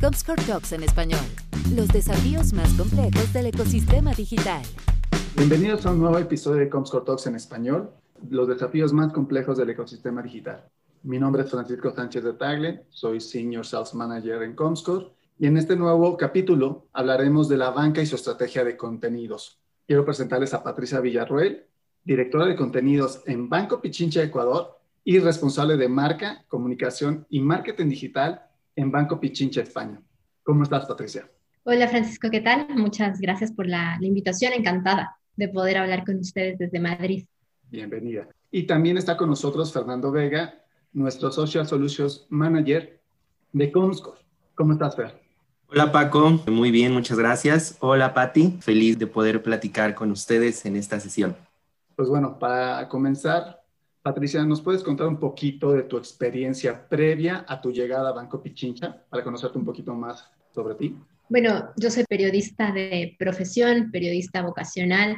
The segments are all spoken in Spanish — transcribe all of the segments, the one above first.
Comscore Talks en español. Los desafíos más complejos del ecosistema digital. Bienvenidos a un nuevo episodio de Comscore Talks en español. Los desafíos más complejos del ecosistema digital. Mi nombre es Francisco Sánchez de Tagle, soy Senior Sales Manager en Comscore y en este nuevo capítulo hablaremos de la banca y su estrategia de contenidos. Quiero presentarles a Patricia Villarroel, directora de contenidos en Banco Pichincha Ecuador y responsable de marca, comunicación y marketing digital en Banco Pichincha España. ¿Cómo estás, Patricia? Hola, Francisco, ¿qué tal? Muchas gracias por la, la invitación. Encantada de poder hablar con ustedes desde Madrid. Bienvenida. Y también está con nosotros Fernando Vega, nuestro Social Solutions Manager de Comscore. ¿Cómo estás, Fer? Hola Paco, muy bien, muchas gracias. Hola Patti, feliz de poder platicar con ustedes en esta sesión. Pues bueno, para comenzar, Patricia, ¿nos puedes contar un poquito de tu experiencia previa a tu llegada a Banco Pichincha para conocerte un poquito más sobre ti? Bueno, yo soy periodista de profesión, periodista vocacional,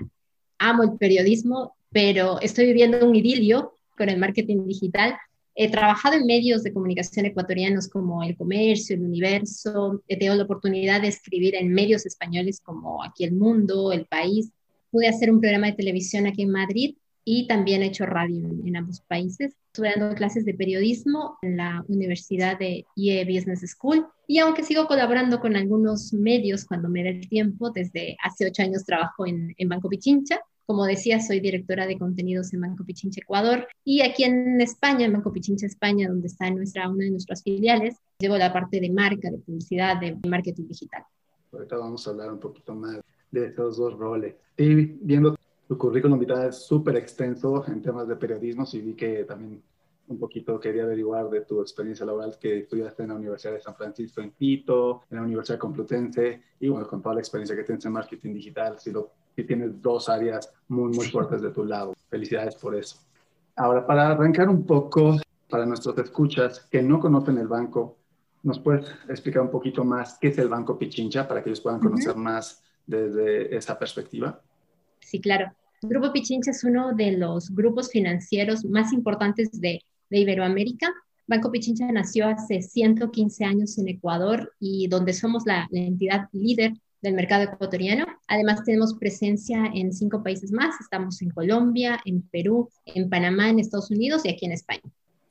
amo el periodismo, pero estoy viviendo un idilio con el marketing digital. He trabajado en medios de comunicación ecuatorianos como El Comercio, El Universo. He tenido la oportunidad de escribir en medios españoles como Aquí El Mundo, El País pude hacer un programa de televisión aquí en Madrid y también he hecho radio en, ambos países. Estuve dando clases de periodismo en la Universidad de IE Business School y aunque sigo colaborando con algunos medios cuando me da el tiempo, desde hace ocho años trabajo en, en Banco Pichincha. Como decía, soy directora de contenidos en Banco Pichincha Ecuador y aquí en España, en Banco Pichincha España, donde está nuestra, una de nuestras filiales, llevo la parte de marca, de publicidad, de marketing digital. Ahorita vamos a hablar un poquito más de esos dos roles. Y viendo tu currículum vitae es súper extenso en temas de periodismo, sí vi que también un poquito quería averiguar de tu experiencia laboral que estudiaste en la Universidad de San Francisco en Quito, en la Universidad Complutense y bueno, con toda la experiencia que tienes en marketing digital, si, lo, si tienes dos áreas muy, muy fuertes de tu lado. Felicidades por eso. Ahora, para arrancar un poco, para nuestros escuchas que no conocen el banco, ¿nos puedes explicar un poquito más qué es el Banco Pichincha para que ellos puedan conocer más desde esa perspectiva? Sí, claro. Grupo Pichincha es uno de los grupos financieros más importantes de, de Iberoamérica. Banco Pichincha nació hace 115 años en Ecuador y donde somos la, la entidad líder del mercado ecuatoriano. Además, tenemos presencia en cinco países más. Estamos en Colombia, en Perú, en Panamá, en Estados Unidos y aquí en España.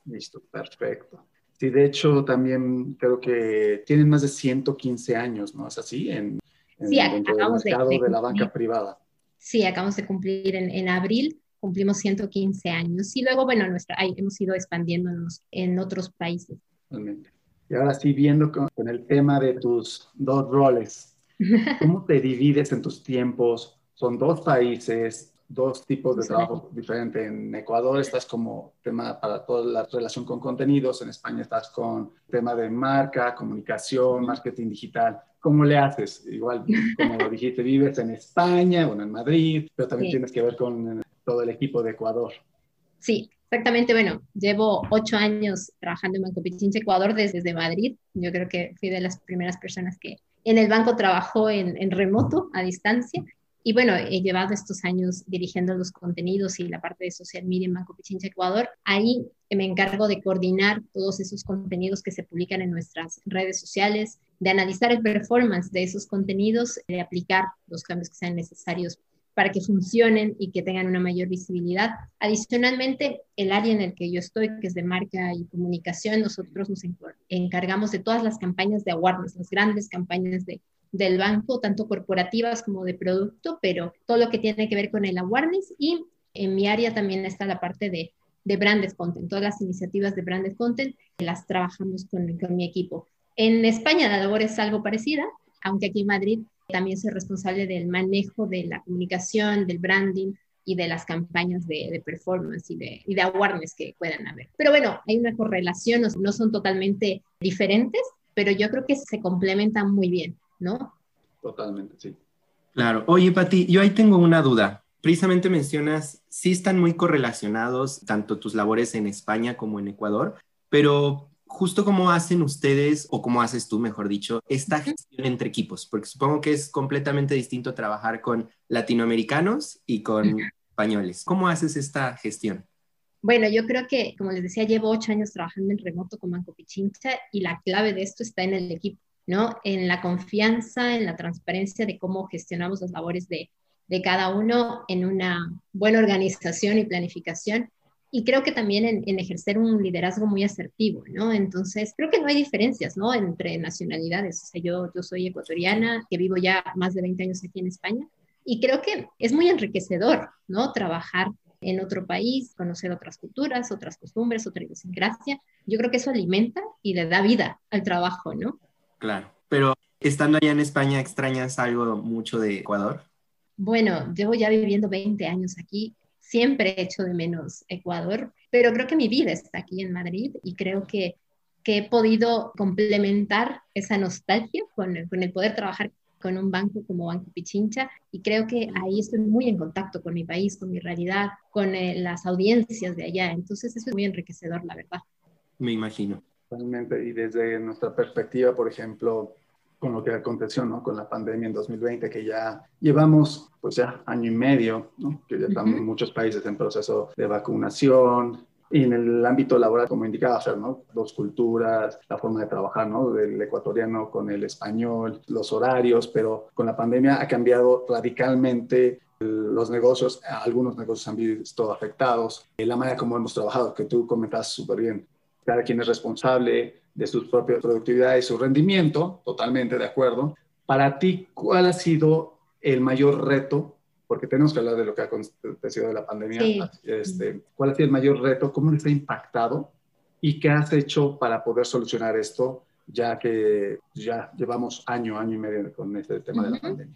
Listo, perfecto. Sí, de hecho, también creo que tienen más de 115 años, ¿no? ¿Es así? En, sí, acabamos de, de, la banca privada. Sí, acabamos de cumplir en, en, abril, cumplimos 115 años. Y luego, bueno, nuestra, ahí, hemos ido expandiéndonos en otros países. Y ahora sí, viendo con, con el tema de tus dos roles, ¿cómo te divides en tus tiempos? Son dos países, dos tipos de trabajo diferentes. En Ecuador estás como tema para toda la relación con contenidos, en España estás con tema de marca, comunicación, marketing digital. ¿Cómo le haces? Igual, como lo dijiste, vives en España, bueno, en Madrid, pero también sí. tienes que ver con todo el equipo de Ecuador. Sí, exactamente. Bueno, llevo ocho años trabajando en Banco Pichincha Ecuador desde, desde Madrid. Yo creo que fui de las primeras personas que en el banco trabajó en, en remoto, a distancia. Y bueno, he llevado estos años dirigiendo los contenidos y la parte de social media en Banco Pichincha Ecuador. Ahí me encargo de coordinar todos esos contenidos que se publican en nuestras redes sociales, de analizar el performance de esos contenidos, de aplicar los cambios que sean necesarios para que funcionen y que tengan una mayor visibilidad. Adicionalmente, el área en el que yo estoy, que es de marca y comunicación, nosotros nos encargamos de todas las campañas de awareness, las grandes campañas de del banco, tanto corporativas como de producto, pero todo lo que tiene que ver con el awareness y en mi área también está la parte de, de branded content, todas las iniciativas de branded content las trabajamos con, con mi equipo. En España la labor es algo parecida, aunque aquí en Madrid también soy responsable del manejo de la comunicación, del branding y de las campañas de, performance y de, y de awareness que puedan haber. Pero bueno, hay una correlación, no son totalmente diferentes, pero yo creo que se complementan muy bien. ¿No? Totalmente, sí. Claro. Oye, Pati, yo ahí tengo una duda. Precisamente mencionas, sí están muy correlacionados tanto tus labores en España como en Ecuador, pero justo cómo hacen ustedes, o cómo haces tú, mejor dicho, esta gestión entre equipos, porque supongo que es completamente distinto trabajar con latinoamericanos y con españoles. ¿Cómo haces esta gestión? Bueno, yo creo que, como les decía, llevo ocho años trabajando en remoto con Banco Pichincha y la clave de esto está en el equipo, ¿no? En la confianza, en la transparencia de cómo gestionamos las labores de, de cada uno, en una buena organización y planificación y creo que también en, ejercer un liderazgo muy asertivo, ¿no? Entonces, creo que no hay diferencias, ¿no? Entre nacionalidades. O sea, yo, yo soy ecuatoriana, que vivo ya más de 20 años aquí en España, y creo que es muy enriquecedor, ¿no? Trabajar en otro país, conocer otras culturas, otras costumbres, otra idiosincrasia. Yo creo que eso alimenta y le da vida al trabajo, ¿no? Claro, pero estando allá en España, ¿extrañas algo mucho de Ecuador? Bueno, llevo ya viviendo 20 años aquí siempre he hecho de menos Ecuador, pero creo que mi vida está aquí en Madrid y creo que, que he podido complementar esa nostalgia con, con el poder trabajar con un banco como Banco Pichincha y creo que ahí estoy muy en contacto con mi país, con mi realidad, con eh, las audiencias de allá. Entonces eso es muy enriquecedor, la verdad. Me imagino. Totalmente. Y desde nuestra perspectiva, por ejemplo, con lo que aconteció, ¿no? Con la pandemia en 2020, que ya llevamos, pues ya año y medio, ¿no? Que ya estamos en muchos países en proceso de vacunación. Y en el ámbito laboral, como indicaba hacer, ¿no? Dos culturas, la forma de trabajar, ¿no? Del ecuatoriano con el español, los horarios, pero con la pandemia ha cambiado radicalmente los negocios, algunos negocios han visto afectados, la manera como hemos trabajado, que tú comentas súper bien. Cada quien es responsable, de su propia productividad y su rendimiento, totalmente de acuerdo. Para ti, ¿cuál ha sido el mayor reto? Porque tenemos que hablar de lo que ha acontecido de la pandemia. Este, ¿Cuál ha sido el mayor reto? ¿Cómo les ha impactado? ¿Y qué has hecho para poder solucionar esto, ya que ya llevamos año, año y medio con este tema de la pandemia?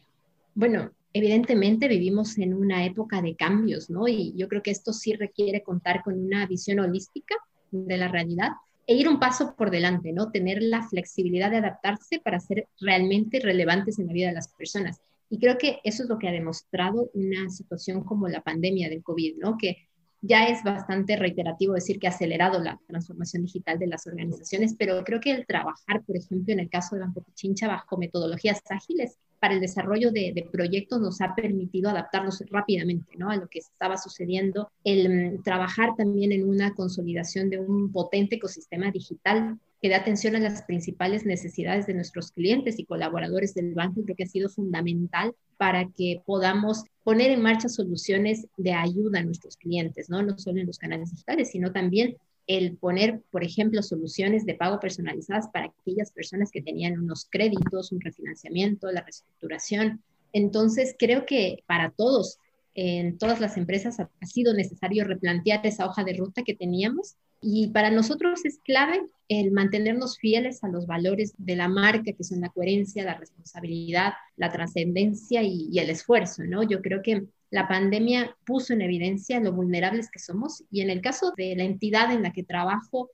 Bueno, evidentemente vivimos en una época de cambios, ¿no? Y yo creo que esto sí requiere contar con una visión holística de la realidad e ir un paso por delante, ¿no? Tener la flexibilidad de adaptarse para ser realmente relevantes en la vida de las personas. Y creo que eso es lo que ha demostrado una situación como la pandemia del COVID, ¿no? Que ya es bastante reiterativo decir que ha acelerado la transformación digital de las organizaciones, pero creo que el trabajar, por ejemplo, en el caso de Banco Pichincha, bajo metodologías ágiles para el desarrollo de, de, proyectos nos ha permitido adaptarnos rápidamente ¿no? a lo que estaba sucediendo, el mm, trabajar también en una consolidación de un potente ecosistema digital que dé atención a las principales necesidades de nuestros clientes y colaboradores del banco, creo que ha sido fundamental para que podamos poner en marcha soluciones de ayuda a nuestros clientes, ¿no? No solo en los canales digitales, sino también el poner, por ejemplo, soluciones de pago personalizadas para aquellas personas que tenían unos créditos, un refinanciamiento, la reestructuración. Entonces, creo que para todos, en todas las empresas, ha sido necesario replantear esa hoja de ruta que teníamos y para nosotros es clave el mantenernos fieles a los valores de la marca, que son la coherencia, la responsabilidad, la trascendencia y, y, el esfuerzo, ¿no? Yo creo que la pandemia puso en evidencia lo vulnerables que somos y en el caso de la entidad en la que trabajo,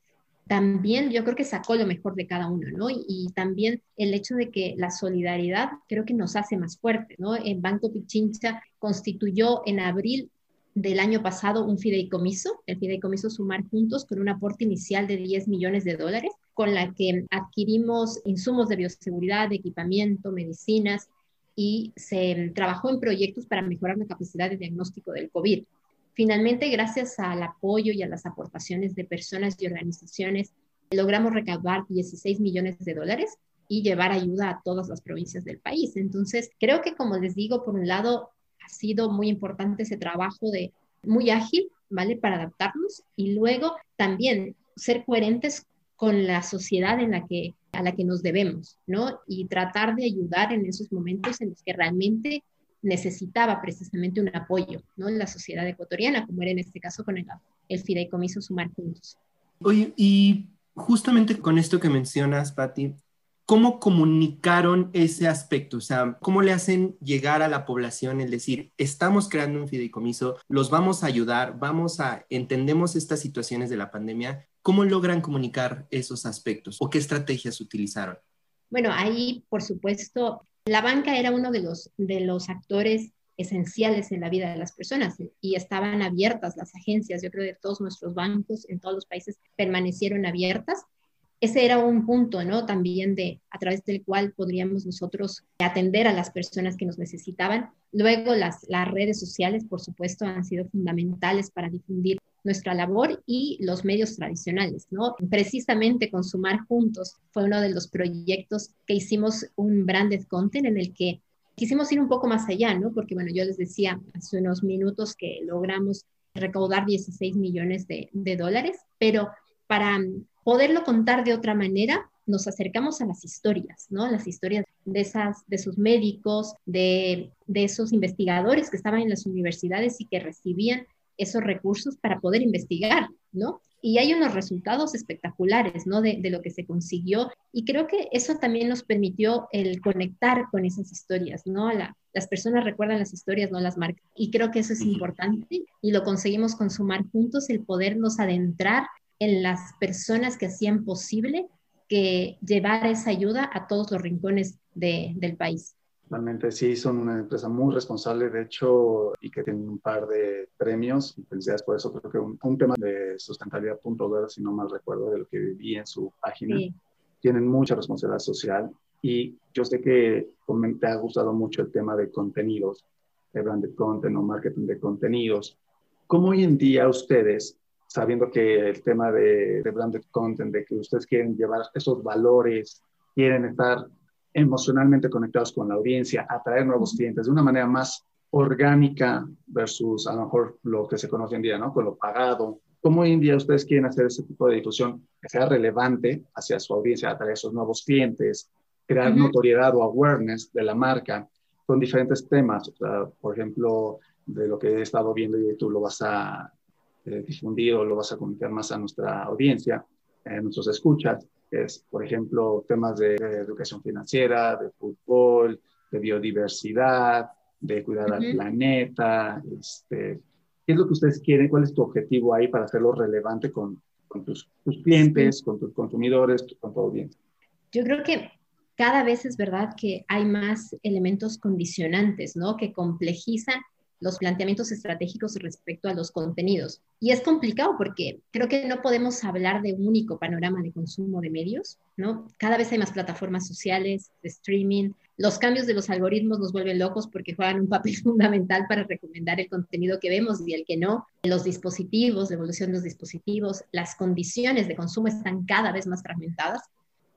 también yo creo que sacó lo mejor de cada uno, ¿no? Y, también el hecho de que la solidaridad creo que nos hace más fuertes, ¿no? El Banco Pichincha constituyó en abril del año pasado un fideicomiso, el fideicomiso Sumar Juntos, con un aporte inicial de 10 millones de dólares, con la que adquirimos insumos de bioseguridad, de equipamiento, medicinas y se trabajó en proyectos para mejorar la capacidad de diagnóstico del COVID. Finalmente, gracias al apoyo y a las aportaciones de personas y organizaciones, logramos recaudar 16 millones de dólares y llevar ayuda a todas las provincias del país. Entonces, creo que, como les digo, por un lado, ha sido muy importante ese trabajo de muy ágil, ¿vale? Para adaptarnos y luego también ser coherentes con la sociedad en la que, a la que nos debemos, ¿no? Y tratar de ayudar en esos momentos en los que realmente necesitaba precisamente un apoyo, ¿no? En la sociedad ecuatoriana, como era en este caso con el, Fideicomiso Sumar Juntos. Oye, y justamente con esto que mencionas, Patti, ¿Cómo comunicaron ese aspecto? O sea, ¿cómo le hacen llegar a la población el decir, estamos creando un fideicomiso, los vamos a ayudar, vamos a, entendemos estas situaciones de la pandemia? ¿Cómo logran comunicar esos aspectos o qué estrategias utilizaron? Bueno, ahí, por supuesto, la banca era uno de los, de los actores esenciales en la vida de las personas y estaban abiertas las agencias. Yo creo que todos nuestros bancos en todos los países permanecieron abiertas ese era un punto, ¿no? También de a través del cual podríamos nosotros atender a las personas que nos necesitaban. Luego las, las redes sociales, por supuesto, han sido fundamentales para difundir nuestra labor y los medios tradicionales, ¿no? Precisamente con Sumar Juntos fue uno de los proyectos que hicimos un branded content en el que quisimos ir un poco más allá, ¿no? Porque, bueno, yo les decía hace unos minutos que logramos recaudar 16 millones de, de dólares, pero para poderlo contar de otra manera, nos acercamos a las historias, ¿no? Las historias de, esas, de esos médicos, de, de esos investigadores que estaban en las universidades y que recibían esos recursos para poder investigar, ¿no? Y hay unos resultados espectaculares, ¿no? De, de, lo que se consiguió. Y creo que eso también nos permitió el conectar con esas historias, ¿no? La, las personas recuerdan las historias, no las marcas. Y creo que eso es importante y lo conseguimos consumar juntos, el podernos adentrar en las personas que hacían posible que llevar esa ayuda a todos los rincones de, del país. Realmente sí, son una empresa muy responsable, de hecho, y que tienen un par de premios. Y felicidades por eso. Creo que un, un tema de sustentabilidad punto ver, si no mal recuerdo, de lo que vi en su página. Sí. Tienen mucha responsabilidad social. Y yo sé que te ha gustado mucho el tema de contenidos, de branded content o marketing de contenidos. ¿Cómo hoy en día ustedes sabiendo que el tema de, de, branded content, de que ustedes quieren llevar esos valores, quieren estar emocionalmente conectados con la audiencia, atraer nuevos clientes de una manera más orgánica versus a lo mejor lo que se conoce hoy en día, ¿no? Con lo pagado. ¿Cómo hoy en día ustedes quieren hacer ese tipo de difusión que sea relevante hacia su audiencia, atraer esos nuevos clientes, crear uh -huh. notoriedad o awareness de la marca con diferentes temas? O sea, por ejemplo, de lo que he estado viendo y tú lo vas a eh, difundir o lo vas a comunicar más a nuestra audiencia, eh, nuestros escuchas, es, por ejemplo, temas de, de, educación financiera, de fútbol, de biodiversidad, de cuidar uh -huh. al planeta. Este, ¿Qué es lo que ustedes quieren? ¿Cuál es tu objetivo ahí para hacerlo relevante con, con tus, tus, clientes, sí. con tus consumidores, con tu audiencia? Yo creo que cada vez es verdad que hay más elementos condicionantes, ¿no? Que complejizan los planteamientos estratégicos respecto a los contenidos. Y es complicado porque creo que no podemos hablar de un único panorama de consumo de medios, ¿no? Cada vez hay más plataformas sociales, de streaming. Los cambios de los algoritmos nos vuelven locos porque juegan un papel fundamental para recomendar el contenido que vemos y el que no. Los dispositivos, la evolución de los dispositivos, las condiciones de consumo están cada vez más fragmentadas.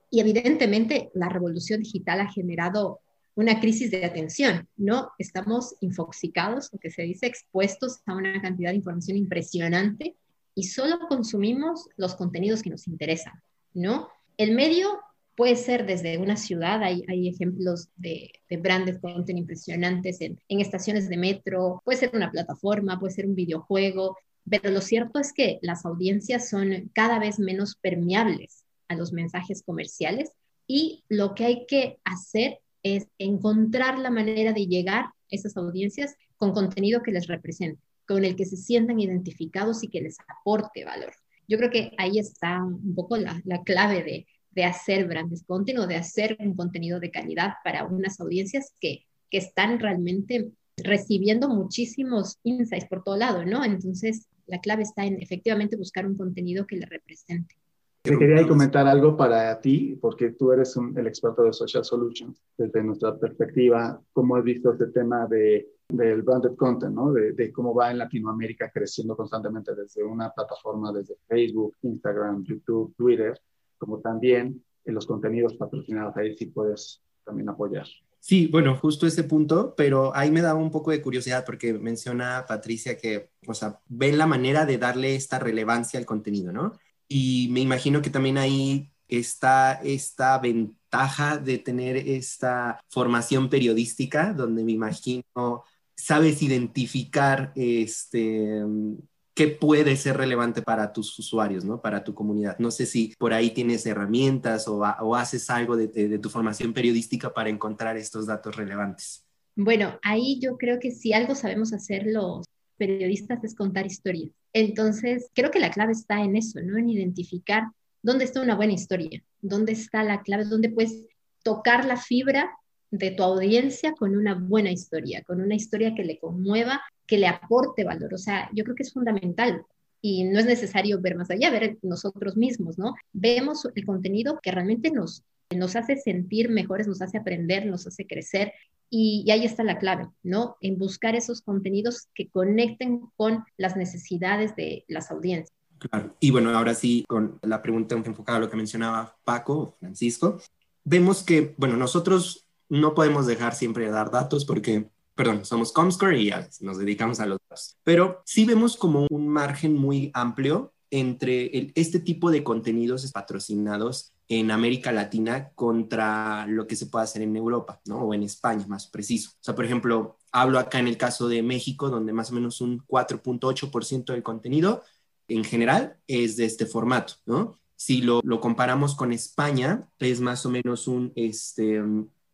Y evidentemente la revolución digital ha generado una crisis de atención, ¿no? Estamos infoxicados, lo que se dice, expuestos a una cantidad de información impresionante y solo consumimos los contenidos que nos interesan, ¿no? El medio puede ser desde una ciudad, hay, hay ejemplos de, de, branded content impresionantes en, en estaciones de metro, puede ser una plataforma, puede ser un videojuego, pero lo cierto es que las audiencias son cada vez menos permeables a los mensajes comerciales y lo que hay que hacer es encontrar la manera de llegar a esas audiencias con contenido que les represente, con el que se sientan identificados y que les aporte valor. Yo creo que ahí está un poco la, la clave de, de hacer grandes contenidos, de hacer un contenido de calidad para unas audiencias que, que están realmente recibiendo muchísimos insights por todo lado, ¿no? Entonces, la clave está en efectivamente buscar un contenido que le represente. Te quería comentar algo para ti, porque tú eres un, el experto de Social Solutions. Desde nuestra perspectiva, ¿cómo has visto este tema de, del branded content, ¿no? de, de, cómo va en Latinoamérica creciendo constantemente desde una plataforma, desde Facebook, Instagram, YouTube, Twitter, como también en los contenidos patrocinados? Ahí sí puedes también apoyar. Sí, bueno, justo ese punto, pero ahí me daba un poco de curiosidad porque menciona Patricia que, o sea, ven la manera de darle esta relevancia al contenido, ¿no? Y me imagino que también ahí está esta ventaja de tener esta formación periodística, donde me imagino sabes identificar este, qué puede ser relevante para tus usuarios, ¿no? Para tu comunidad. No sé si por ahí tienes herramientas o, haces algo de, tu formación periodística para encontrar estos datos relevantes. Bueno, ahí yo creo que si algo sabemos hacer los periodistas es contar historias. Entonces, creo que la clave está en eso, ¿no? En identificar dónde está una buena historia, dónde está la clave, dónde puedes tocar la fibra de tu audiencia con una buena historia, con una historia que le conmueva, que le aporte valor. O sea, yo creo que es fundamental y no es necesario ver más allá, ver nosotros mismos, ¿no? Vemos el contenido que realmente nos, nos hace sentir mejores, nos hace aprender, nos hace crecer Y, ahí está la clave, ¿no? En buscar esos contenidos que conecten con las necesidades de las audiencias. Claro. Y bueno, ahora sí, con la pregunta enfocada a lo que mencionaba Paco, Francisco, vemos que, bueno, nosotros no podemos dejar siempre de dar datos porque, perdón, somos Comscore y nos dedicamos a los datos, pero sí vemos como un margen muy amplio entre este tipo de contenidos patrocinados en América Latina contra lo que se puede hacer en Europa, ¿no? O en España, más preciso. O sea, por ejemplo, hablo acá en el caso de México, donde más o menos un 4.8% del contenido en general es de este formato, ¿no? Si lo, lo, comparamos con España, es más o menos un, este,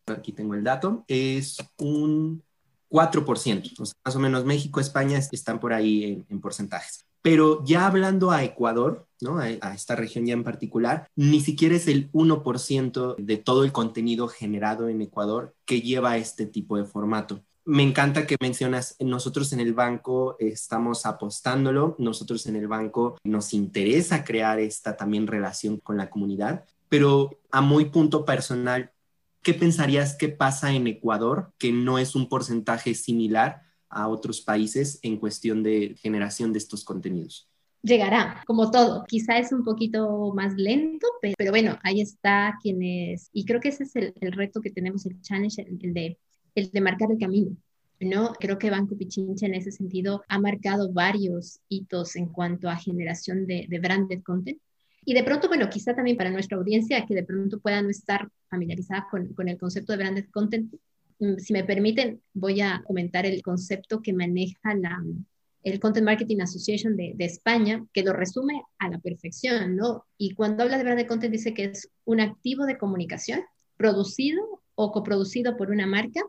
aquí tengo el dato, es un 4%, o sea, más o menos México, España están por ahí en, en porcentajes. Pero ya hablando a Ecuador, ¿no? A, esta región ya en particular, ni siquiera es el 1% de todo el contenido generado en Ecuador que lleva este tipo de formato. Me encanta que mencionas, nosotros en el banco estamos apostándolo, nosotros en el banco nos interesa crear esta también relación con la comunidad, pero a muy punto personal, ¿qué pensarías que pasa en Ecuador que no es un porcentaje similar a otros países en cuestión de generación de estos contenidos? Llegará, como todo. Quizá es un poquito más lento, pero, bueno, ahí está quienes, y creo que ese es el, reto que tenemos, el challenge, el, de, el de marcar el camino. ¿no? Creo que Banco Pichincha en ese sentido ha marcado varios hitos en cuanto a generación de, de branded content. Y de pronto, bueno, quizá también para nuestra audiencia que de pronto pueda no estar familiarizada con, con el concepto de branded content, si me permiten, voy a comentar el concepto que maneja la, el Content Marketing Association de, de, España, que lo resume a la perfección, ¿no? Y cuando habla de brand content dice que es un activo de comunicación producido o coproducido por una marca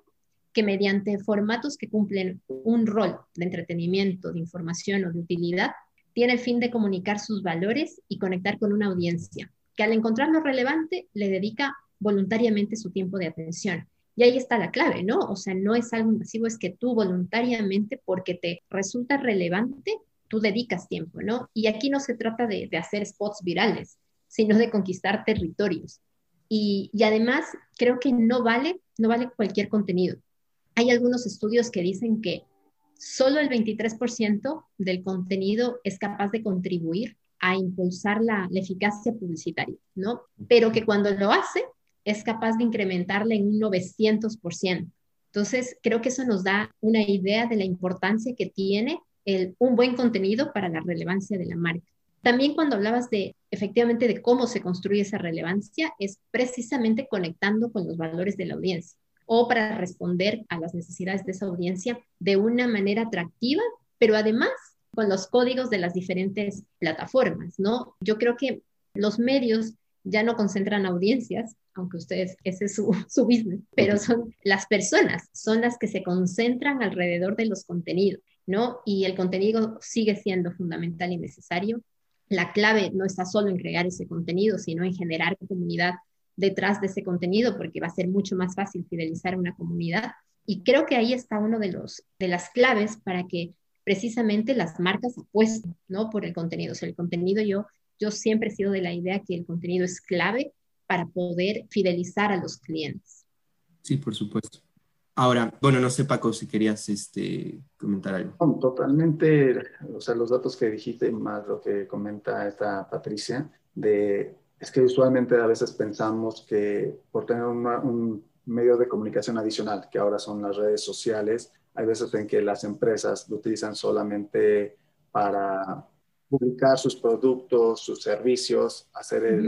que mediante formatos que cumplen un rol de entretenimiento, de información o de utilidad, tiene el fin de comunicar sus valores y conectar con una audiencia, que al encontrarlo relevante le dedica voluntariamente su tiempo de atención y ahí está la clave, ¿no? O sea, no es algo invasivo, es que tú voluntariamente, porque te resulta relevante, tú dedicas tiempo, ¿no? Y aquí no se trata de, hacer spots virales, sino de conquistar territorios. Y, y, además, creo que no vale, no vale cualquier contenido. Hay algunos estudios que dicen que solo el 23% del contenido es capaz de contribuir a impulsar la, la eficacia publicitaria, ¿no? Pero que cuando lo hace, es capaz de incrementarle en un 900%. Entonces, creo que eso nos da una idea de la importancia que tiene el, un buen contenido para la relevancia de la marca. También cuando hablabas de, efectivamente, de cómo se construye esa relevancia, es precisamente conectando con los valores de la audiencia o para responder a las necesidades de esa audiencia de una manera atractiva, pero además con los códigos de las diferentes plataformas, ¿no? Yo creo que los medios ya no concentran audiencias, aunque ustedes, ese es su, su business, pero son las personas, son las que se concentran alrededor de los contenidos, ¿no? Y el contenido sigue siendo fundamental y necesario. La clave no está solo en crear ese contenido, sino en generar comunidad detrás de ese contenido, porque va a ser mucho más fácil fidelizar una comunidad. Y creo que ahí está uno de, los, de las claves para que precisamente las marcas apuesten, ¿no? Por el contenido. O sea, el contenido yo yo siempre he sido de la idea que el contenido es clave para poder fidelizar a los clientes. Sí, por supuesto. Ahora, bueno, no sé, Paco, si querías este, comentar algo. Totalmente, o sea, los datos que dijiste, más lo que comenta esta Patricia, de, es que usualmente a veces pensamos que por tener un medio de comunicación adicional, que ahora son las redes sociales, hay veces en que las empresas lo utilizan solamente para publicar sus productos, sus servicios, hacer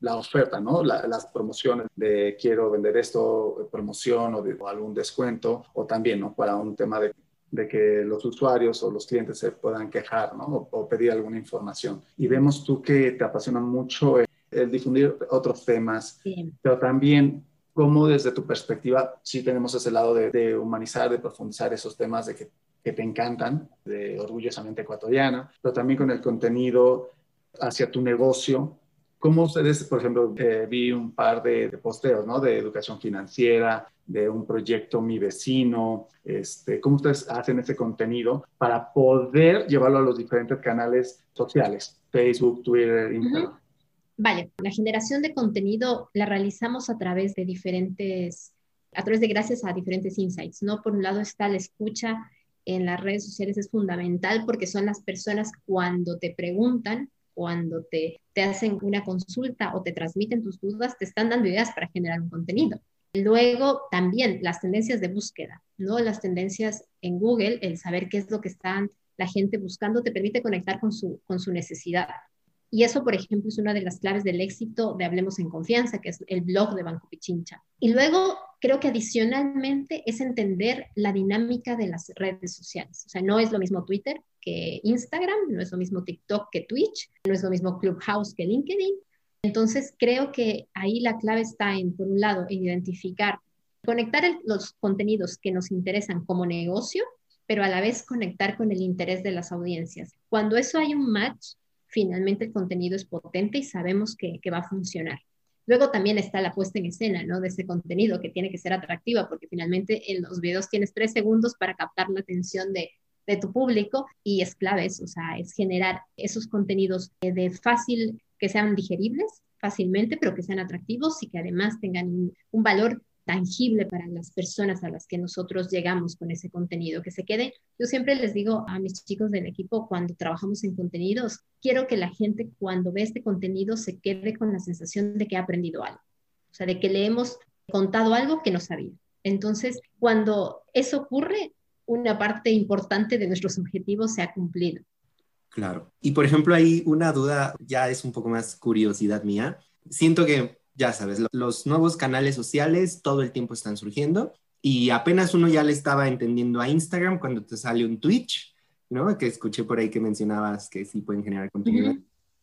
la oferta, ¿no? las promociones de quiero vender esto, promoción o, de, algún descuento, o también, ¿no? Para un tema de, de, que los usuarios o los clientes se puedan quejar, ¿no? O, pedir alguna información. Y vemos tú que te apasiona mucho el, difundir otros temas, pero también cómo desde tu perspectiva sí tenemos ese lado de, de humanizar, de profundizar esos temas, de que que te encantan, de orgullosamente ecuatoriana, pero también con el contenido hacia tu negocio. ¿Cómo ustedes, por ejemplo, eh, vi un par de, posteos, ¿no? De educación financiera, de un proyecto Mi Vecino, este, ¿cómo ustedes hacen ese contenido para poder llevarlo a los diferentes canales sociales, Facebook, Twitter, Instagram? Vale, la generación de contenido la realizamos a través de diferentes a través de gracias a diferentes insights, ¿no? Por un lado está la escucha en las redes sociales es fundamental porque son las personas cuando te preguntan, cuando te, te hacen una consulta o te transmiten tus dudas, te están dando ideas para generar un contenido. Luego también las tendencias de búsqueda, ¿no? Las tendencias en Google, el saber qué es lo que están la gente buscando, te permite conectar con su, con su necesidad. Y eso, por ejemplo, es una de las claves del éxito de Hablemos en Confianza, que es el blog de Banco Pichincha. Y luego, creo que adicionalmente es entender la dinámica de las redes sociales. O sea, no es lo mismo Twitter que Instagram, no es lo mismo TikTok que Twitch, no es lo mismo Clubhouse que LinkedIn. Entonces, creo que ahí la clave está en, por un lado, en identificar, conectar los contenidos que nos interesan como negocio, pero a la vez conectar con el interés de las audiencias. Cuando eso hay un match, finalmente el contenido es potente y sabemos que, va a funcionar. Luego también está la puesta en escena, ¿no? De ese contenido que tiene que ser atractiva, porque finalmente en los videos tienes tres segundos para captar la atención de, tu público y es clave eso, o sea, es generar esos contenidos de fácil, que sean digeribles fácilmente, pero que sean atractivos y que además tengan un valor tangible para las personas a las que nosotros llegamos con ese contenido, que se quede. Yo siempre les digo a mis chicos del equipo cuando trabajamos en contenidos, quiero que la gente cuando ve este contenido se quede con la sensación de que ha aprendido algo, o sea, de que le hemos contado algo que no sabía. Entonces, cuando eso ocurre, una parte importante de nuestros objetivos se ha cumplido. Claro. Y por ejemplo, hay una duda, ya es un poco más curiosidad mía. Siento que ya sabes, los nuevos canales sociales todo el tiempo están surgiendo y apenas uno ya le estaba entendiendo a Instagram cuando te sale un Twitch, ¿no? Que escuché por ahí que mencionabas que sí pueden generar contenido.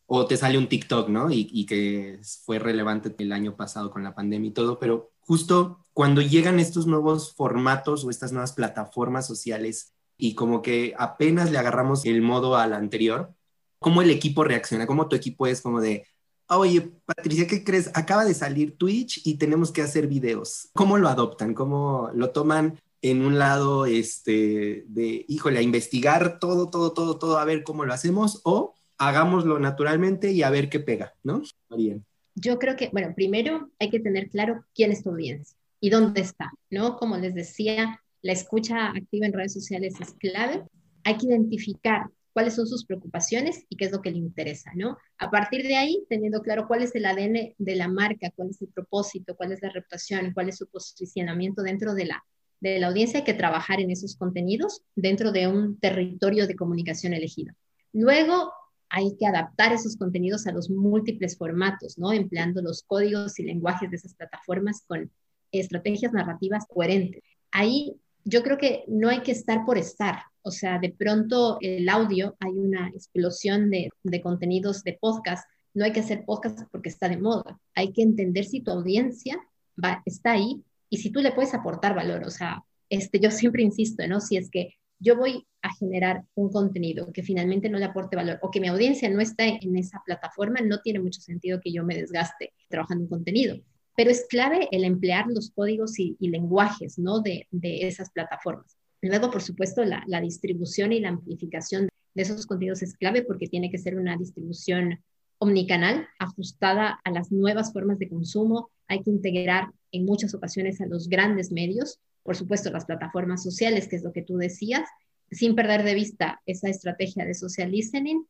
O te sale un TikTok, ¿no? Y, y, que fue relevante el año pasado con la pandemia y todo, pero justo cuando llegan estos nuevos formatos o estas nuevas plataformas sociales y como que apenas le agarramos el modo al anterior, ¿cómo el equipo reacciona? ¿Cómo tu equipo es como de, Oye, Patricia, ¿qué crees? Acaba de salir Twitch y tenemos que hacer videos. ¿Cómo lo adoptan? ¿Cómo lo toman en un lado este, de, híjole, investigar todo, todo, todo, todo, a ver cómo lo hacemos? O hagámoslo naturalmente y a ver qué pega, ¿no? Bien. Yo creo que, bueno, primero hay que tener claro quién es tu audiencia y dónde está, ¿no? Como les decía, la escucha activa en redes sociales es clave. Hay que identificar cuáles son sus preocupaciones y qué es lo que le interesa, ¿no? A partir de ahí, teniendo claro cuál es el ADN de la marca, cuál es el propósito, cuál es la reputación, cuál es su posicionamiento dentro de la, de la audiencia, hay que trabajar en esos contenidos dentro de un territorio de comunicación elegido. Luego, hay que adaptar esos contenidos a los múltiples formatos, ¿no? Empleando los códigos y lenguajes de esas plataformas con estrategias narrativas coherentes. Ahí yo creo que no hay que estar por estar. O sea, de pronto el audio, hay una explosión de, contenidos de podcast. No hay que hacer podcast porque está de moda. Hay que entender si tu audiencia va, está ahí y si tú le puedes aportar valor. O sea, este, yo siempre insisto, ¿no? Si es que yo voy a generar un contenido que finalmente no le aporte valor o que mi audiencia no está en esa plataforma, no tiene mucho sentido que yo me desgaste trabajando un contenido pero es clave el emplear los códigos y, lenguajes ¿no? de, esas plataformas. Luego, por supuesto, la, distribución y la amplificación de esos contenidos es clave porque tiene que ser una distribución omnicanal, ajustada a las nuevas formas de consumo. Hay que integrar en muchas ocasiones a los grandes medios, por supuesto, las plataformas sociales, que es lo que tú decías, sin perder de vista esa estrategia de social listening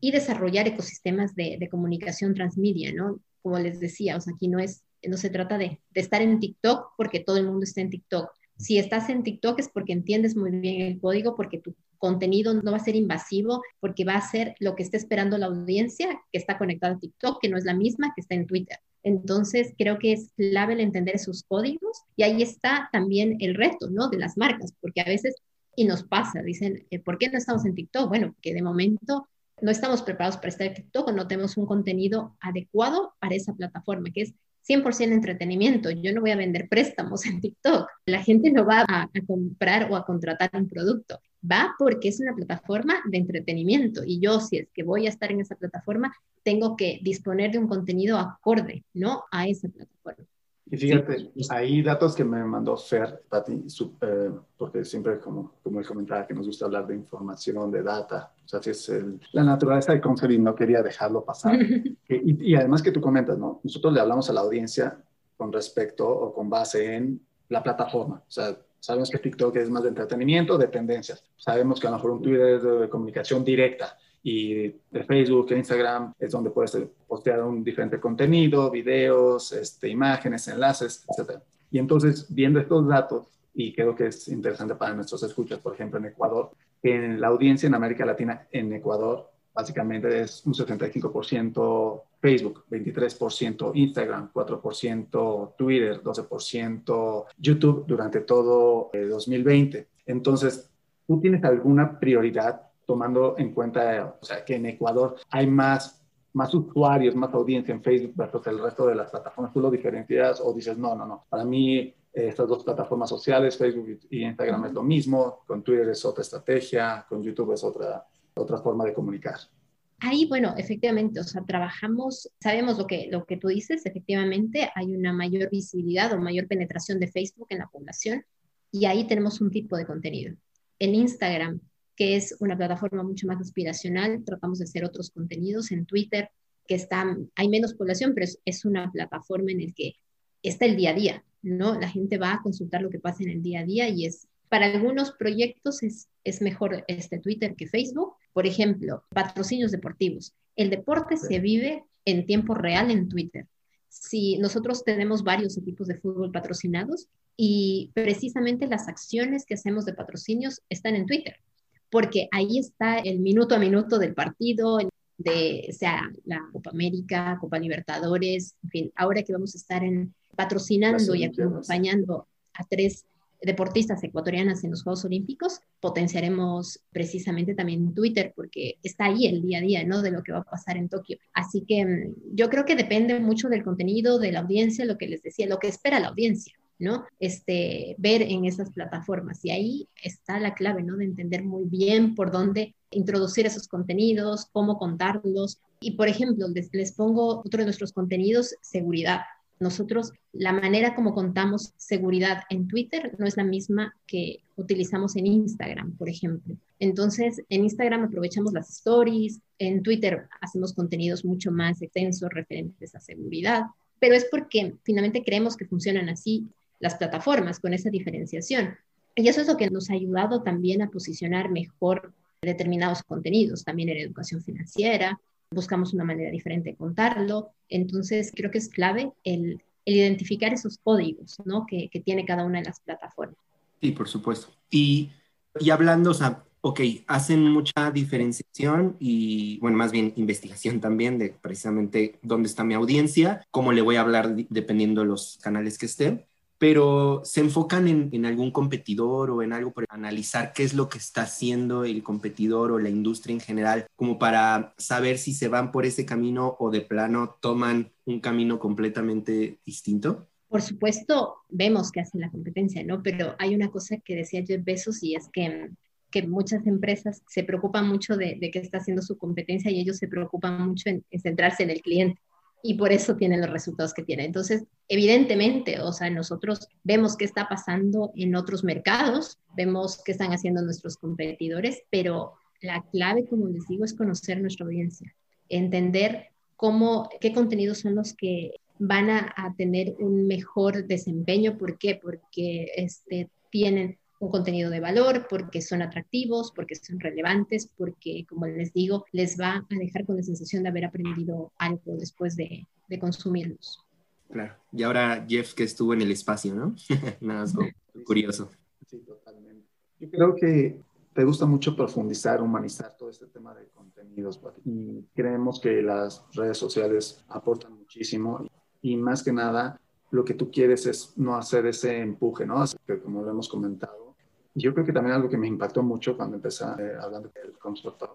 y desarrollar ecosistemas de, comunicación transmedia, ¿no? Como les decía, o aquí no es no se trata de, estar en TikTok porque todo el mundo está en TikTok. Si estás en TikTok es porque entiendes muy bien el código, porque tu contenido no va a ser invasivo, porque va a ser lo que está esperando la audiencia que está conectada a TikTok, que no es la misma que está en Twitter. Entonces, creo que es clave el entender esos códigos y ahí está también el reto, ¿no? De las marcas, porque a veces, y nos pasa, dicen, eh, ¿por qué no estamos en TikTok? Bueno, porque de momento no estamos preparados para estar en TikTok no tenemos un contenido adecuado para esa plataforma, que es 100% entretenimiento. Yo no voy a vender préstamos en TikTok. La gente no va a, comprar o a contratar un producto. Va porque es una plataforma de entretenimiento y yo si es que voy a estar en esa plataforma, tengo que disponer de un contenido acorde, ¿no? A esa plataforma. Y fíjate, hay datos que me mandó Fer, Pati, eh, porque siempre, como, como él comentaba, que nos gusta hablar de información, de data. O sea, si es la naturaleza de Concert no quería dejarlo pasar. y, y, además que tú comentas, ¿no? Nosotros le hablamos a la audiencia con respecto o con base en la plataforma. O sea, sabemos que TikTok es más de entretenimiento, de tendencias. Sabemos que a lo mejor un Twitter es de comunicación directa y de Facebook e Instagram es donde puedes postear un diferente contenido, videos, este, imágenes, enlaces, etc. Y entonces, viendo estos datos, y creo que es interesante para nuestros escuchas, por ejemplo, en Ecuador, en la audiencia en América Latina, en Ecuador, básicamente es un 75% Facebook, 23% Instagram, 4% Twitter, 12% YouTube durante todo 2020. Eh, entonces, ¿tú tienes alguna prioridad tomando en cuenta, o sea, que en Ecuador hay más, más usuarios, más audiencia en Facebook versus el resto de las plataformas? ¿Tú lo diferencias o dices, no, no, no, para mí eh, estas dos plataformas sociales, Facebook y Instagram es lo mismo, con Twitter es otra estrategia, con YouTube es otra, otra forma de comunicar? Ahí, bueno, efectivamente, o sea, trabajamos, sabemos lo que, lo que tú dices, efectivamente hay una mayor visibilidad o mayor penetración de Facebook en la población y ahí tenemos un tipo de contenido. En Instagram que es una plataforma mucho más aspiracional. Tratamos de hacer otros contenidos en Twitter, que está, hay menos población, pero es, una plataforma en el que está el día a día, ¿no? La gente va a consultar lo que pasa en el día a día y es, para algunos proyectos es, es mejor este Twitter que Facebook. Por ejemplo, patrocinios deportivos. El deporte se vive en tiempo real en Twitter. Si nosotros tenemos varios equipos de fútbol patrocinados y precisamente las acciones que hacemos de patrocinios están en Twitter porque ahí está el minuto a minuto del partido, de sea la Copa América, Copa Libertadores, en fin, ahora que vamos a estar en, patrocinando y acompañando a tres deportistas ecuatorianas en los Juegos Olímpicos, potenciaremos precisamente también Twitter porque está ahí el día a día, ¿no? De lo que va a pasar en Tokio. Así que mm, yo creo que depende mucho del contenido, de la audiencia, lo que les decía, lo que espera la audiencia. ¿No? Este, ver en esas plataformas. Y ahí está la clave, ¿no? De entender muy bien por dónde introducir esos contenidos, cómo contarlos. Y, por ejemplo, les, les pongo otro de nuestros contenidos, seguridad. Nosotros, la manera como contamos seguridad en Twitter no es la misma que utilizamos en Instagram, por ejemplo. Entonces, en Instagram aprovechamos las stories, en Twitter hacemos contenidos mucho más extensos referentes a seguridad, pero es porque finalmente creemos que funcionan así las plataformas con esa diferenciación. Y eso es lo que nos ha ayudado también a posicionar mejor determinados contenidos, también en educación financiera, buscamos una manera diferente de contarlo, entonces creo que es clave el, identificar esos códigos ¿no? que, que, tiene cada una de las plataformas. Sí, por supuesto. Y, y hablando, o sea, ok, hacen mucha diferenciación y, bueno, más bien investigación también de precisamente dónde está mi audiencia, cómo le voy a hablar dependiendo de los canales que esté pero se enfocan en, algún competidor o en algo para analizar qué es lo que está haciendo el competidor o la industria en general, como para saber si se van por ese camino o de plano toman un camino completamente distinto? Por supuesto, vemos que hacen la competencia, ¿no? Pero hay una cosa que decía Jeff Bezos y es que que muchas empresas se preocupan mucho de, qué está haciendo su competencia y ellos se preocupan mucho en centrarse en el cliente y por eso tienen los resultados que tienen. Entonces, evidentemente, o sea, nosotros vemos qué está pasando en otros mercados, vemos qué están haciendo nuestros competidores, pero la clave, como les digo, es conocer nuestra audiencia, entender cómo, qué contenidos son los que van a, tener un mejor desempeño. ¿Por qué? Porque este, tienen un contenido de valor, porque son atractivos, porque son relevantes, porque, como les digo, les va a dejar con la sensación de haber aprendido algo después de, de consumirlos. Claro. Y ahora Jeff que estuvo en el espacio, ¿no? Nada más curioso. Sí, totalmente. Yo creo que te gusta mucho profundizar, humanizar todo este tema de contenidos y creemos que las redes sociales aportan muchísimo y más que nada lo que tú quieres es no hacer ese empuje, ¿no? Así que como lo hemos comentado, yo creo que también algo que me impactó mucho cuando empecé eh, hablando del constructor,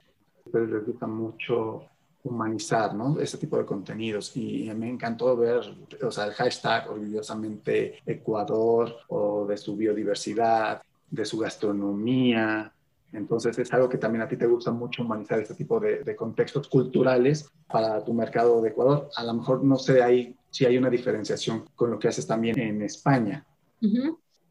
pues les gusta mucho humanizar, ¿no? Ese tipo de contenidos. Y me encantó ver, o sea, el hashtag orgullosamente Ecuador o de su biodiversidad, de su gastronomía. Entonces es algo que también a ti te gusta mucho humanizar este tipo de, contextos culturales para tu mercado de Ecuador. A lo mejor no sé ahí si hay una diferenciación con lo que haces también en España.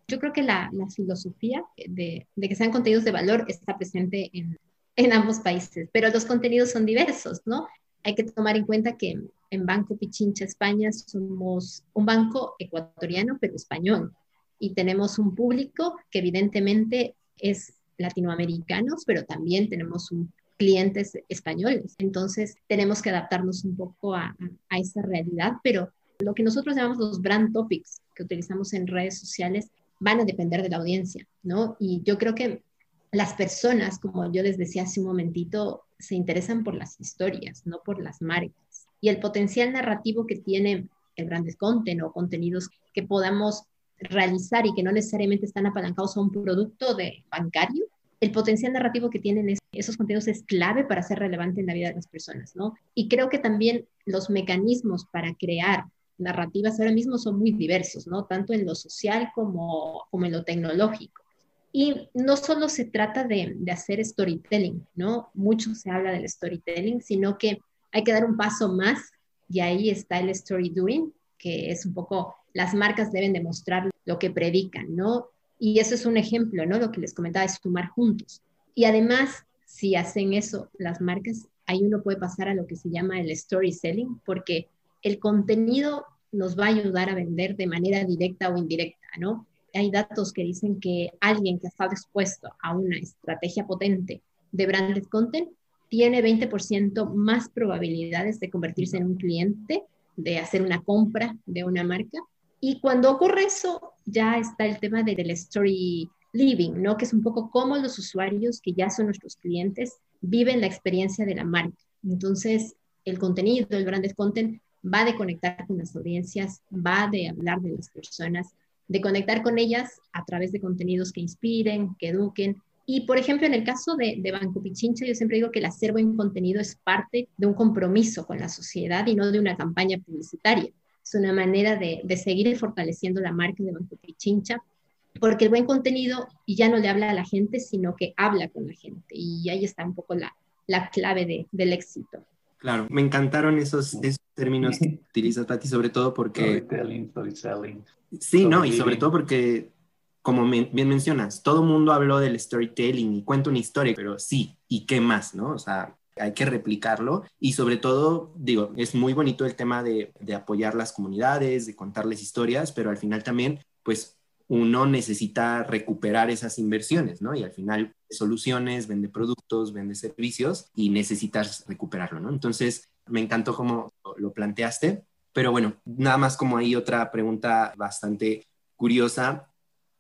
Yo creo que la, filosofía de, que sean contenidos de valor está presente en, en ambos países, pero los contenidos son diversos, ¿no? Hay que tomar en cuenta que en Banco Pichincha España somos un banco ecuatoriano, pero español. y tenemos un público que evidentemente es latinoamericanos, pero también tenemos un, clientes españoles. Entonces tenemos que adaptarnos un poco a, a esa realidad, pero lo que nosotros llamamos los brand topics que utilizamos en redes sociales van a depender de la audiencia, ¿no? Y yo creo que las personas, como yo les decía hace un momentito, se interesan por las historias, no por las marcas. Y el potencial narrativo que tiene el brand content o contenidos que podamos realizar y que no necesariamente están apalancados a un producto de bancario, el potencial narrativo que tienen esos contenidos es clave para ser relevante en la vida de las personas, ¿no? Y creo que también los mecanismos para crear narrativas ahora mismo son muy diversos, ¿no? Tanto en lo social como, en lo tecnológico. Y no solo se trata de, hacer storytelling, ¿no? Mucho se habla del storytelling, sino que hay que dar un paso más y ahí está el story que es un poco, las marcas deben demostrar lo que predican, ¿no? Y eso es un ejemplo, ¿no? Lo que les comentaba es sumar juntos. Y además, si hacen eso las marcas, ahí uno puede pasar a lo que se llama el story selling, porque el contenido nos va a ayudar a vender de manera directa o indirecta, ¿no? Hay datos que dicen que alguien que estado expuesto a una estrategia potente de branded content tiene 20% más probabilidades de convertirse en un cliente, de hacer una compra de una marca. Y cuando ocurre eso, ya está el tema del story living, ¿no? Que es un poco cómo los usuarios que ya son nuestros clientes viven la experiencia de la marca. Entonces, el contenido, el branded content va de conectar con las audiencias, va de hablar de las personas, de conectar con ellas a través de contenidos que inspiren, que eduquen. Y, por ejemplo, en el caso de, Banco Pichincha, yo siempre digo que el hacer buen contenido es parte de un compromiso con la sociedad y no de una campaña publicitaria. Es una manera de, seguir fortaleciendo la marca de Banco Pichincha, porque el buen contenido ya no le habla a la gente, sino que habla con la gente. Y ahí está un poco la, la clave de, del éxito. Claro, me encantaron esos, esos términos que utilizas, Pati, sobre todo porque... Storytelling, storytelling. Sí, no, y sobre todo porque, como bien mencionas, todo mundo habló del storytelling y cuenta una historia, pero sí, ¿y qué más, no? O sea, hay que replicarlo y sobre todo, digo, es muy bonito el tema de, de apoyar las comunidades, de contarles historias, pero al final también, pues uno necesita recuperar esas inversiones, ¿no? Y al final soluciones, vende productos, vende servicios y necesitas recuperarlo, ¿no? Entonces, me encantó cómo lo planteaste, pero bueno, nada más como ahí otra pregunta bastante curiosa.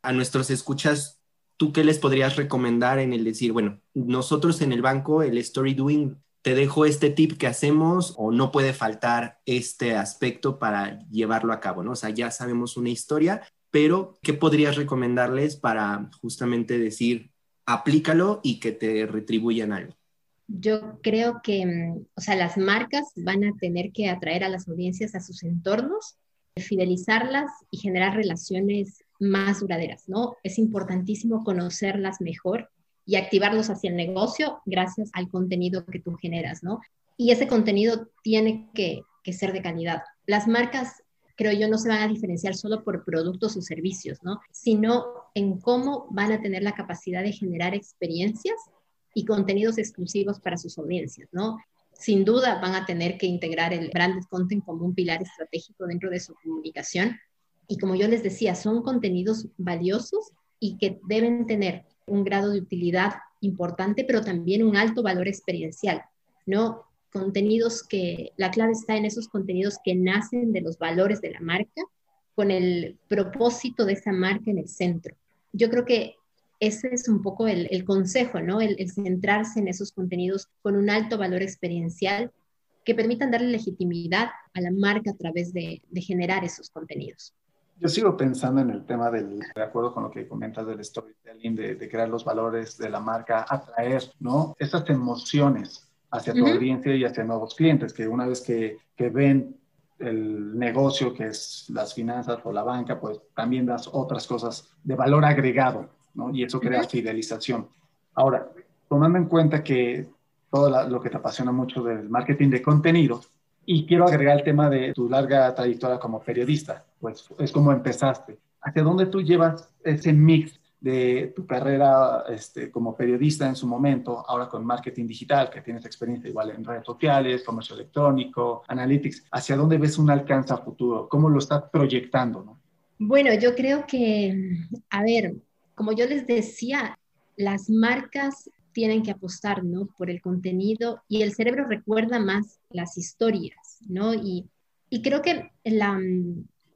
A nuestros escuchas, ¿tú qué les podrías recomendar en el decir, bueno, nosotros en el banco, el story doing, te dejo este tip que hacemos o no puede faltar este aspecto para llevarlo a cabo, ¿no? O sea, ya sabemos una historia, pero ¿qué podrías recomendarles para justamente decir, aplícalo y que te retribuyan algo? Yo creo que, mm, o sea, las marcas van a tener que atraer a las audiencias a sus entornos, fidelizarlas y generar relaciones más duraderas, ¿no? Es importantísimo conocerlas mejor y activarlos hacia el negocio gracias al contenido que tú generas, ¿no? Y ese contenido tiene que, que ser de calidad. Las marcas creo yo, no se van a diferenciar solo por productos o servicios, ¿no? Sino en cómo van a tener la capacidad de generar experiencias y contenidos exclusivos para sus audiencias, ¿no? Sin duda van a tener que integrar el branded content como un pilar estratégico dentro de su comunicación. Y como yo les decía, son contenidos valiosos y que deben tener un grado de utilidad importante, pero también un alto valor experiencial, ¿no? Contenidos que la clave está en esos contenidos que nacen de los valores de la marca con el propósito de esa marca en el centro. Yo creo que ese es un poco el, consejo, ¿no? El, centrarse en esos contenidos con un alto valor experiencial que permitan darle legitimidad a la marca a través de, generar esos contenidos. Yo sigo pensando en el tema del, de acuerdo con lo que comentas del storytelling, de, de crear los valores de la marca, atraer, ¿no? Esas emociones hacia tu audiencia y hacia nuevos clientes, que una vez que, que, ven el negocio, que es las finanzas o la banca, pues también das otras cosas de valor agregado, ¿no? Y eso crea fidelización. Ahora, tomando en cuenta que todo lo que te apasiona mucho del marketing de contenido, y quiero agregar el tema de tu larga trayectoria como periodista, pues es como empezaste. ¿Hacia dónde tú llevas ese mix de tu carrera este, como periodista en su momento, ahora con marketing digital, que tienes experiencia igual en redes sociales, comercio electrónico, analytics, ¿hacia dónde ves un alcance a futuro? ¿Cómo lo estás proyectando? Bueno, yo creo que, a ver, como yo les decía, las marcas tienen que apostar, ¿no? Por el contenido y el cerebro recuerda más las historias, ¿no? Y, y creo que la,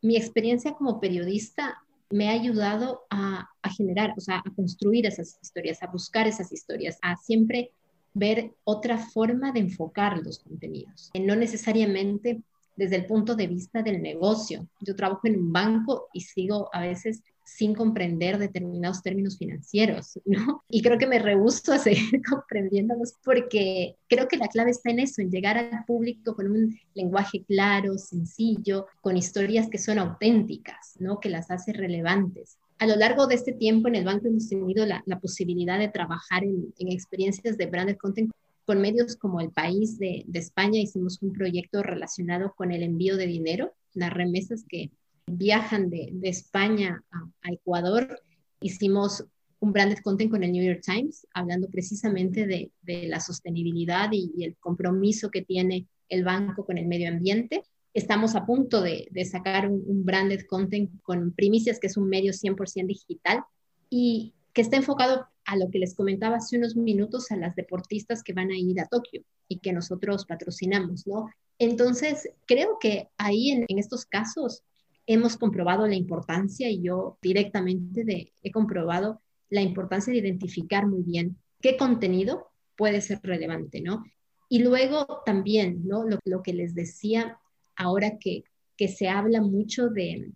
mi experiencia como periodista me ha ayudado a, generar, o sea, a construir esas historias, a buscar esas historias, a siempre ver otra forma de enfocar los contenidos. No necesariamente desde el punto de vista del negocio. Yo trabajo en un banco y sigo a veces sin comprender determinados términos financieros, ¿no? Y creo que me rehuso a seguir comprendiéndolos porque creo que la clave está en eso, en llegar al público con un lenguaje claro, sencillo, con historias que son auténticas, ¿no? Que las hace relevantes. A lo largo de este tiempo en el banco hemos tenido la, posibilidad de trabajar en, en experiencias de branded content con medios como El País de, de España hicimos un proyecto relacionado con el envío de dinero, las remesas que viajan de, de España a, Ecuador. Hicimos un branded content con el New York Times, hablando precisamente de, de la sostenibilidad y, y, el compromiso que tiene el banco con el medio ambiente. Estamos a punto de, de sacar un, un, branded content con Primicias, que es un medio 100% digital y que está enfocado a lo que les comentaba hace unos minutos a las deportistas que van a ir a Tokio y que nosotros patrocinamos, ¿no? Entonces, creo que ahí en, en estos casos hemos comprobado la importancia y yo directamente he comprobado la importancia de identificar muy bien qué contenido puede ser relevante, ¿no? Y luego también, ¿no? Lo, lo que les decía ahora que, que se habla mucho de,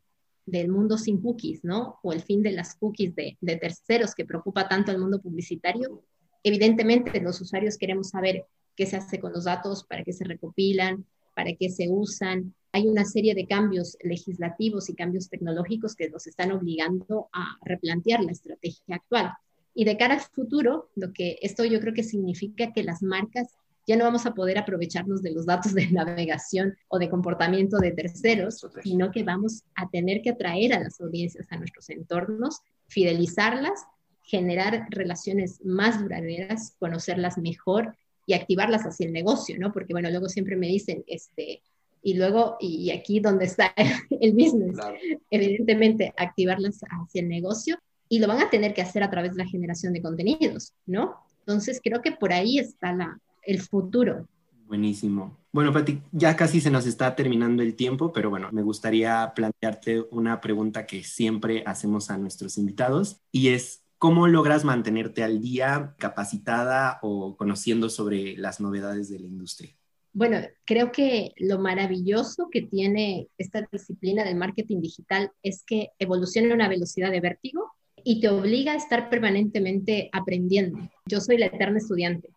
del mundo sin cookies, ¿no? O el fin de las cookies de, de, terceros que preocupa tanto al mundo publicitario. Evidentemente, los usuarios queremos saber qué se hace con los datos, para qué se recopilan, para qué se usan. Hay una serie de cambios legislativos y cambios tecnológicos que nos están obligando a replantear la estrategia actual. Y de cara al futuro, lo que esto yo creo que significa que las marcas ya no vamos a poder aprovecharnos de los datos de navegación o de comportamiento de terceros, sino que vamos a tener que atraer a las audiencias a nuestros entornos, fidelizarlas, generar relaciones más duraderas, conocerlas mejor y activarlas hacia el negocio, ¿no? Porque, bueno, luego siempre me dicen, este, y luego, y aquí donde está el business, claro. evidentemente, activarlas hacia el negocio y lo van a tener que hacer a través de la generación de contenidos, ¿no? Entonces, creo que por ahí está la, el futuro. Buenísimo. Bueno, Pati, ya casi se nos está terminando el tiempo, pero bueno, me gustaría plantearte una pregunta que siempre hacemos a nuestros invitados y es, ¿cómo logras mantenerte al día, capacitada o conociendo sobre las novedades de la industria? Bueno, creo que lo maravilloso que tiene esta disciplina del marketing digital es que evoluciona a una velocidad de vértigo y te obliga a estar permanentemente aprendiendo. Yo soy la eterna estudiante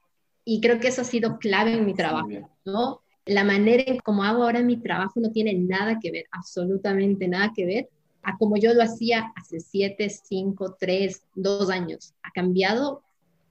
y creo que eso ha sido clave en mi trabajo, ¿no? La manera en cómo hago ahora mi trabajo no tiene nada que ver, absolutamente nada que ver a como yo lo hacía hace siete, cinco, tres, dos años. Ha cambiado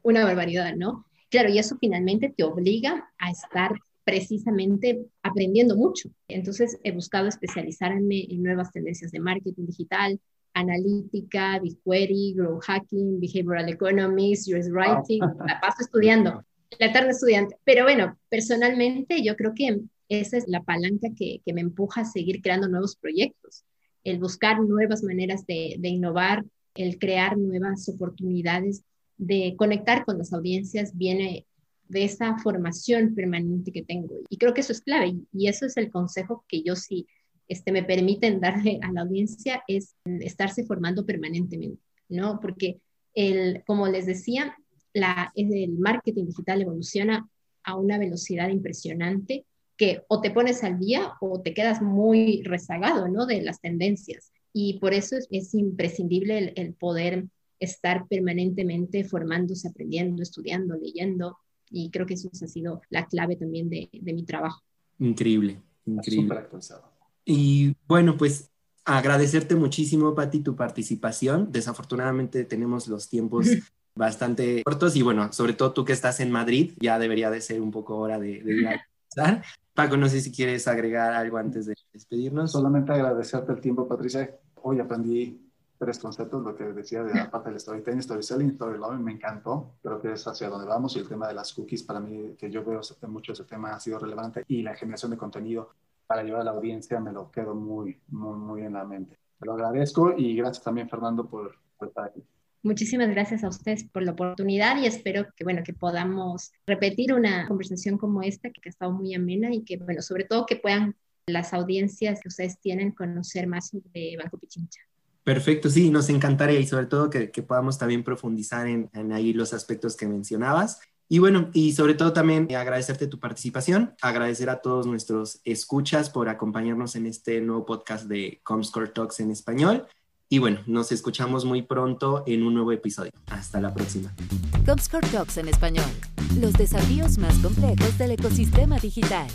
una barbaridad, ¿no? Claro, y eso finalmente te obliga a estar precisamente aprendiendo mucho. Entonces he buscado especializarme en nuevas tendencias de marketing digital, analítica, BigQuery, Grow Hacking, Behavioral Economics, US Writing, la paso estudiando la eterna estudiante. Pero bueno, personalmente yo creo que esa es la palanca que, que me empuja a seguir creando nuevos proyectos, el buscar nuevas maneras de, de innovar, el crear nuevas oportunidades de conectar con las audiencias viene de esa formación permanente que tengo. Y creo que eso es clave. Y eso es el consejo que yo sí este, me permiten darle a la audiencia, es estarse formando permanentemente, ¿no? Porque, el, como les decía, la, el marketing digital evoluciona a una velocidad impresionante que o te pones al día o te quedas muy rezagado ¿no? de las tendencias. Y por eso es, es imprescindible el, poder estar permanentemente formándose, aprendiendo, estudiando, leyendo. Y creo que eso ha sido la clave también de, de mi trabajo. Increíble, increíble. Y bueno, pues agradecerte muchísimo, Pati, tu participación. Desafortunadamente tenemos los tiempos bastante cortos y bueno, sobre todo tú que estás en Madrid, ya debería de ser un poco hora de, de ir a empezar. Paco, no sé si quieres agregar algo antes de despedirnos. Solamente agradecerte el tiempo, Patricia. Hoy aprendí tres conceptos, lo que decía de la parte del storytelling, storytelling, storytelling, me encantó, creo que es hacia donde vamos y el tema de las cookies para mí, que yo veo mucho ese tema ha sido relevante y la generación de contenido para llevar a la audiencia me lo quedo muy, muy, muy en la mente. Te lo agradezco y gracias también, Fernando, por, por estar aquí. Muchísimas gracias a ustedes por la oportunidad y espero que, bueno, que podamos repetir una conversación como esta, que ha estado muy amena y que, bueno, sobre todo que puedan las audiencias que ustedes tienen conocer más sobre Banco Pichincha. Perfecto, sí, nos encantaría y sobre todo que, que podamos también profundizar en, en, ahí los aspectos que mencionabas. Y bueno, y sobre todo también agradecerte tu participación, agradecer a todos nuestros escuchas por acompañarnos en este nuevo podcast de Comscore Talks en español. Y bueno, nos escuchamos muy pronto en un nuevo episodio. Hasta la próxima. Comscore Talks en español. Los desafíos más complejos del ecosistema digital.